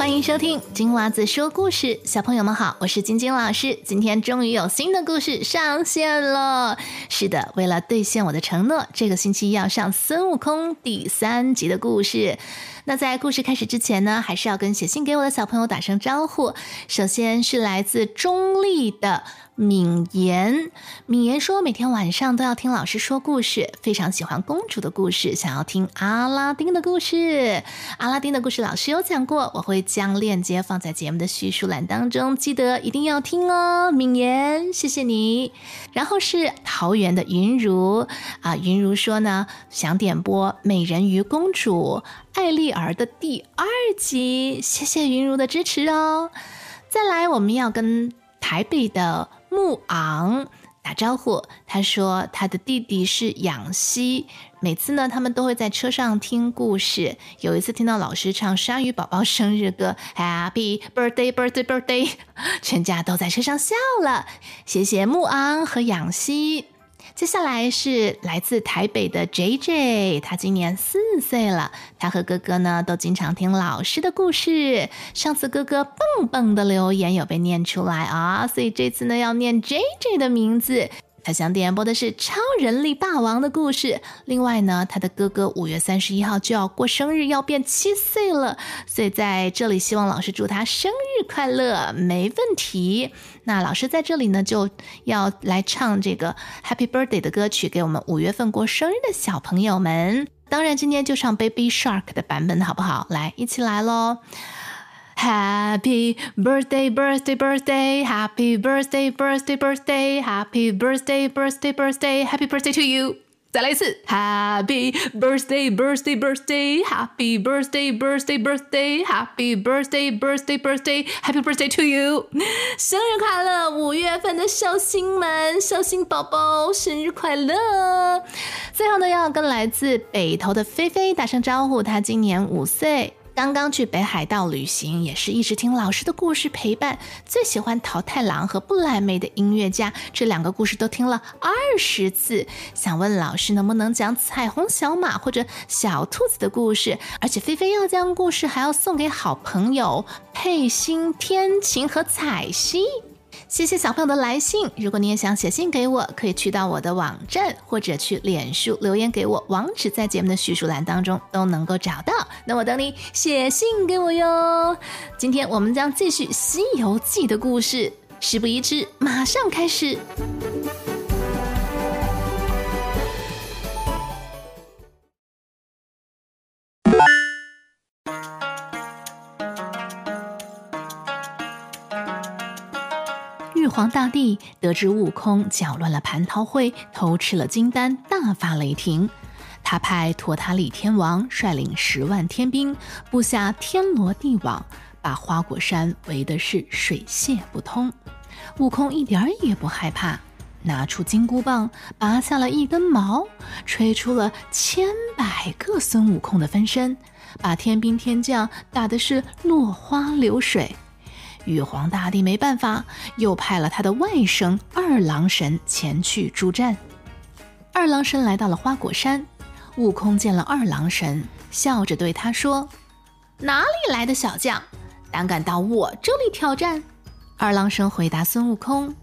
欢迎收听金娃子说故事，小朋友们好，我是晶晶老师。今天终于有新的故事上线了。是的，为了兑现我的承诺，这个星期要上孙悟空第三集的故事。那在故事开始之前呢，还是要跟写信给我的小朋友打声招呼。首先是来自中立的。敏言，敏言说，每天晚上都要听老师说故事，非常喜欢公主的故事，想要听阿拉丁的故事。阿拉丁的故事老师有讲过，我会将链接放在节目的叙述栏当中，记得一定要听哦。敏言，谢谢你。然后是桃园的云如啊，云如说呢，想点播《美人鱼公主艾丽儿》的第二集，谢谢云如的支持哦。再来，我们要跟台北的。木昂打招呼，他说他的弟弟是养西，每次呢他们都会在车上听故事。有一次听到老师唱鲨鱼宝宝生日歌，Happy Birthday Birthday Birthday，全家都在车上笑了。谢谢木昂和养西。接下来是来自台北的 J J，他今年四岁了。他和哥哥呢都经常听老师的故事。上次哥哥蹦蹦的留言有被念出来啊，所以这次呢要念 J J 的名字。他想点播的是超人力霸王的故事。另外呢，他的哥哥五月三十一号就要过生日，要变七岁了，所以在这里希望老师祝他生日快乐，没问题。那老师在这里呢，就要来唱这个 Happy Birthday 的歌曲给我们五月份过生日的小朋友们。当然，今天就唱 Baby Shark 的版本，好不好？来，一起来喽 ！Happy birthday, birthday, birthday, happy birthday, birthday, birthday, happy birthday, birthday, birthday, happy birthday to you！再来一次，Happy birthday, birthday, birthday, happy birthday, birthday, birthday, happy birthday, birthday, birthday, happy birthday to you！生日快乐，五月份的寿星们，寿星宝宝，生日快乐！最后呢，要跟来自北投的菲菲打声招呼，她今年五岁。 刚刚去北海道旅行，也是一直听老师的故事陪伴。最喜欢桃太郎和不莱梅的音乐家，这两个故事都听了二十次。想问老师能不能讲彩虹小马或者小兔子的故事？而且菲菲要将故事还要送给好朋友佩欣、天晴和彩希。谢谢小朋友的来信。如果你也想写信给我，可以去到我的网站或者去脸书留言给我，网址在节目的叙述栏当中都能够找到。那我等你写信给我哟。今天我们将继续《西游记》的故事，事不宜迟，马上开始。玉皇大帝得知悟空搅乱了蟠桃会，偷吃了金丹，大发雷霆。他派托塔李天王率领十万天兵，布下天罗地网，把花果山围的是水泄不通。悟空一点也不害怕，拿出金箍棒，拔下了一根毛，吹出了千百个孙悟空的分身，把天兵天将打的是落花流水。玉皇大帝没办法，又派了他的外甥二郎神前去助战。二郎神来到了花果山，悟空见了二郎神，笑着对他说：“哪里来的小将，胆敢到我这里挑战？”二郎神回答孙悟空：“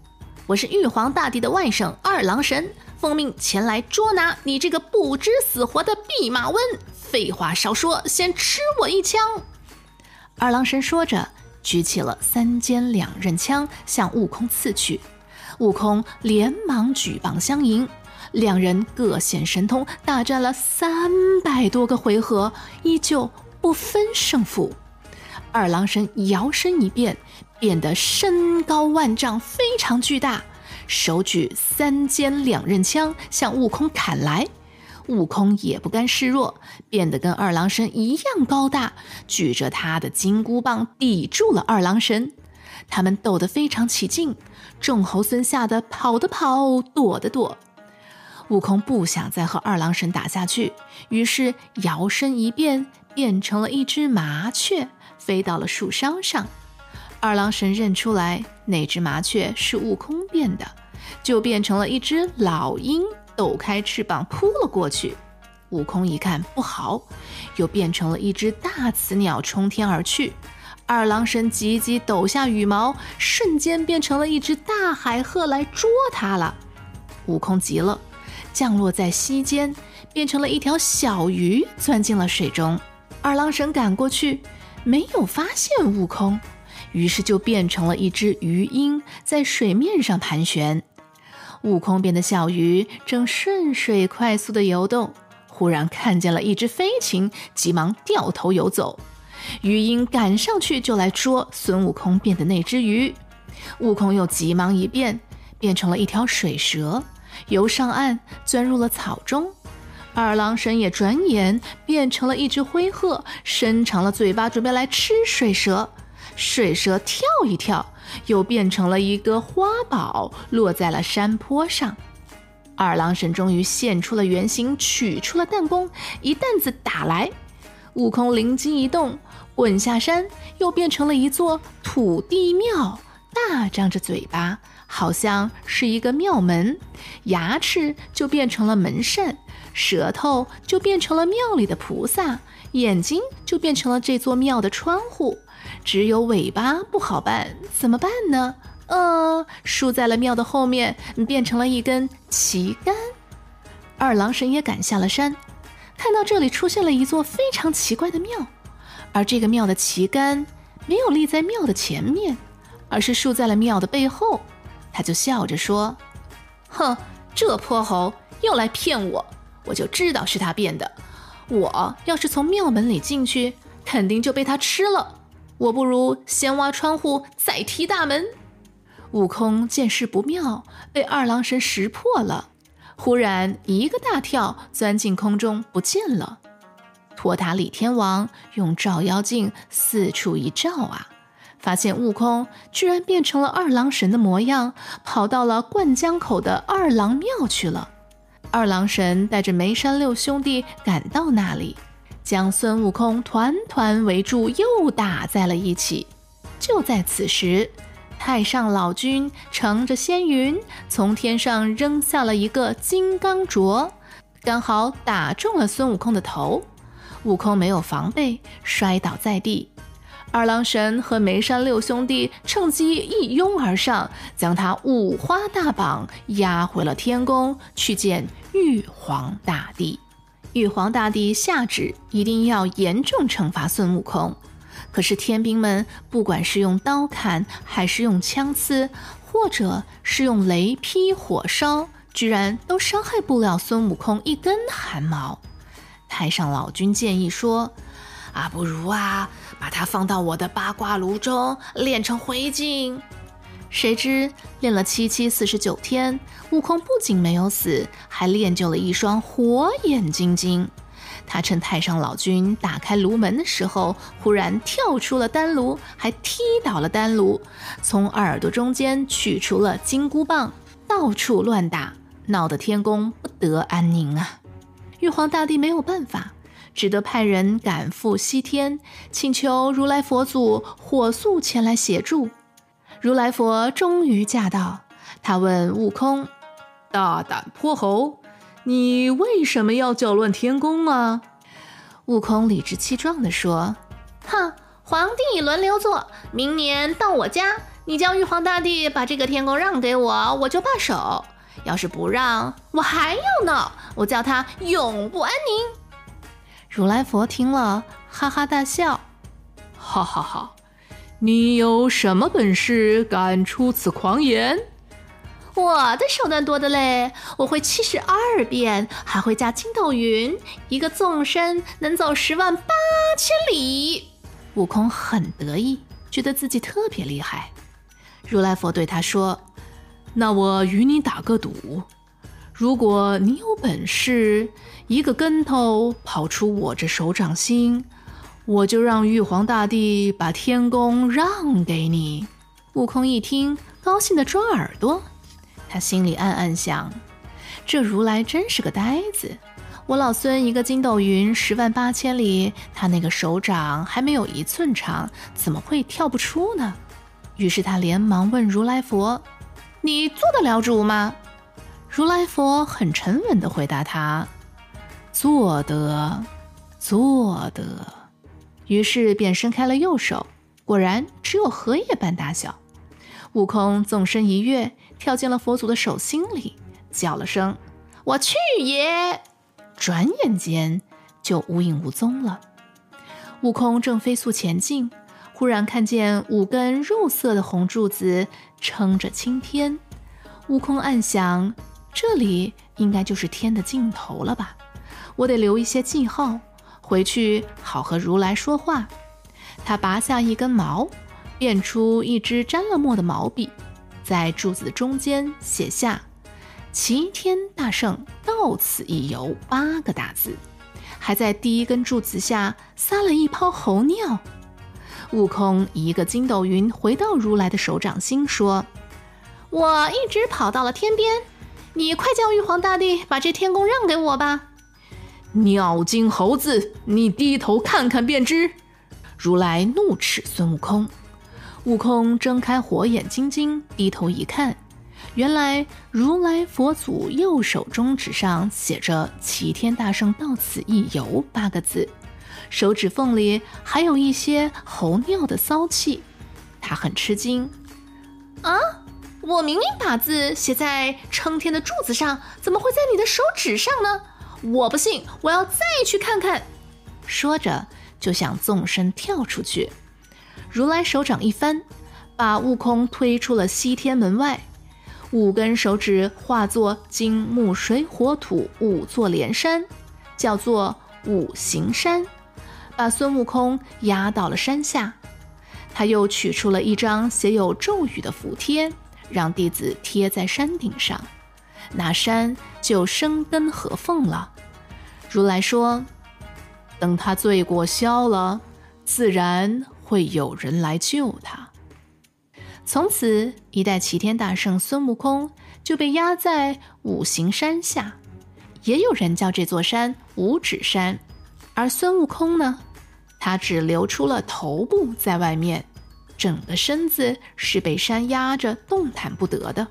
我是玉皇大帝的外甥二郎神，奉命前来捉拿你这个不知死活的弼马温。废话少说，先吃我一枪！”二郎神说着。举起了三尖两刃枪向悟空刺去，悟空连忙举棒相迎，两人各显神通，大战了三百多个回合，依旧不分胜负。二郎神摇身一变，变得身高万丈，非常巨大，手举三尖两刃枪向悟空砍来。悟空也不甘示弱，变得跟二郎神一样高大，举着他的金箍棒抵住了二郎神。他们斗得非常起劲，众猴孙吓得跑的跑，躲的躲。悟空不想再和二郎神打下去，于是摇身一变，变成了一只麻雀，飞到了树梢上。二郎神认出来那只麻雀是悟空变的，就变成了一只老鹰。抖开翅膀扑了过去，悟空一看不好，又变成了一只大雌鸟冲天而去。二郎神急急抖下羽毛，瞬间变成了一只大海鹤来捉他了。悟空急了，降落在溪间，变成了一条小鱼，钻进了水中。二郎神赶过去，没有发现悟空，于是就变成了一只鱼鹰，在水面上盘旋。悟空变的小鱼正顺水快速的游动，忽然看见了一只飞禽，急忙掉头游走。鱼鹰赶上去就来捉孙悟空变的那只鱼，悟空又急忙一变，变成了一条水蛇，游上岸钻入了草中。二郎神也转眼变成了一只灰鹤，伸长了嘴巴准备来吃水蛇。水蛇跳一跳，又变成了一个花宝，落在了山坡上。二郎神终于现出了原形，取出了弹弓，一担子打来。悟空灵机一动，滚下山，又变成了一座土地庙，大张着嘴巴，好像是一个庙门，牙齿就变成了门扇，舌头就变成了庙里的菩萨，眼睛就变成了这座庙的窗户，只有尾巴不好办，怎么办呢？呃，竖在了庙的后面，变成了一根旗杆。二郎神也赶下了山。看到这里出现了一座非常奇怪的庙，而这个庙的旗杆没有立在庙的前面，而是竖在了庙的背后。他就笑着说：“哼，这泼猴又来骗我，我就知道是他变的。我要是从庙门里进去，肯定就被他吃了。我不如先挖窗户，再踢大门。”悟空见势不妙，被二郎神识破了。忽然，一个大跳，钻进空中不见了。托塔李天王用照妖镜四处一照啊，发现悟空居然变成了二郎神的模样，跑到了灌江口的二郎庙去了。二郎神带着梅山六兄弟赶到那里，将孙悟空团团围住，又打在了一起。就在此时。太上老君乘着仙云，从天上扔下了一个金刚镯，刚好打中了孙悟空的头。悟空没有防备，摔倒在地。二郎神和梅山六兄弟趁机一拥而上，将他五花大绑，押回了天宫去见玉皇大帝。玉皇大帝下旨，一定要严重惩罚孙悟空。可是天兵们，不管是用刀砍，还是用枪刺，或者是用雷劈火烧，居然都伤害不了孙悟空一根汗毛。太上老君建议说：“啊，不如啊，把他放到我的八卦炉中炼成灰烬。”谁知练了七七四十九天，悟空不仅没有死，还练就了一双火眼金睛。他趁太上老君打开炉门的时候，忽然跳出了丹炉，还踢倒了丹炉，从耳朵中间取出了金箍棒，到处乱打，闹得天宫不得安宁啊！玉皇大帝没有办法，只得派人赶赴西天，请求如来佛祖火速前来协助。如来佛终于驾到，他问悟空：“大胆泼猴！”你为什么要搅乱天宫啊？悟空理直气壮地说：“哼，皇帝轮流坐，明年到我家，你叫玉皇大帝把这个天宫让给我，我就罢手；要是不让，我还要闹，我叫他永不安宁。”如来佛听了，哈哈大笑：“哈哈哈，你有什么本事，敢出此狂言？”我的手段多的嘞，我会七十二变，还会加筋斗云，一个纵身能走十万八千里。悟空很得意，觉得自己特别厉害。如来佛对他说：“那我与你打个赌，如果你有本事，一个跟头跑出我这手掌心，我就让玉皇大帝把天宫让给你。”悟空一听，高兴的抓耳朵。他心里暗暗想：“这如来真是个呆子！我老孙一个筋斗云十万八千里，他那个手掌还没有一寸长，怎么会跳不出呢？”于是他连忙问如来佛：“你做得了主吗？”如来佛很沉稳地回答他：“做得，做得。”于是便伸开了右手，果然只有荷叶般大小。悟空纵身一跃，跳进了佛祖的手心里，叫了声“我去也”，转眼间就无影无踪了。悟空正飞速前进，忽然看见五根肉色的红柱子撑着青天。悟空暗想：这里应该就是天的尽头了吧？我得留一些记号，回去好和如来说话。他拔下一根毛。变出一支沾了墨的毛笔，在柱子中间写下“齐天大圣到此一游”八个大字，还在第一根柱子下撒了一泡猴尿。悟空一个筋斗云回到如来的手掌心，说：“我一直跑到了天边，你快叫玉皇大帝把这天宫让给我吧。”尿精猴子，你低头看看便知。如来怒斥孙悟空。悟空睁开火眼金睛，低头一看，原来如来佛祖右手中指上写着“齐天大圣到此一游”八个字，手指缝里还有一些猴尿的骚气。他很吃惊：“啊，我明明把字写在撑天的柱子上，怎么会在你的手指上呢？我不信，我要再去看看。”说着，就想纵身跳出去。如来手掌一翻，把悟空推出了西天门外。五根手指化作金木水火土五座连山，叫做五行山，把孙悟空压到了山下。他又取出了一张写有咒语的符贴，让弟子贴在山顶上，那山就生根合缝了。如来说：“等他罪过消了，自然。”会有人来救他。从此，一代齐天大圣孙悟空就被压在五行山下，也有人叫这座山五指山。而孙悟空呢，他只留出了头部在外面，整个身子是被山压着，动弹不得的。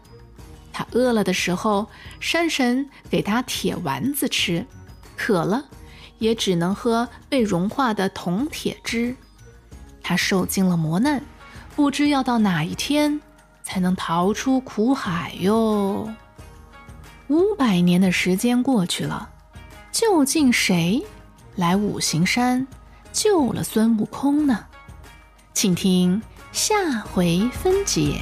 他饿了的时候，山神给他铁丸子吃；渴了，也只能喝被融化的铜铁汁。他受尽了磨难，不知要到哪一天才能逃出苦海哟。五百年的时间过去了，究竟谁来五行山救了孙悟空呢？请听下回分解。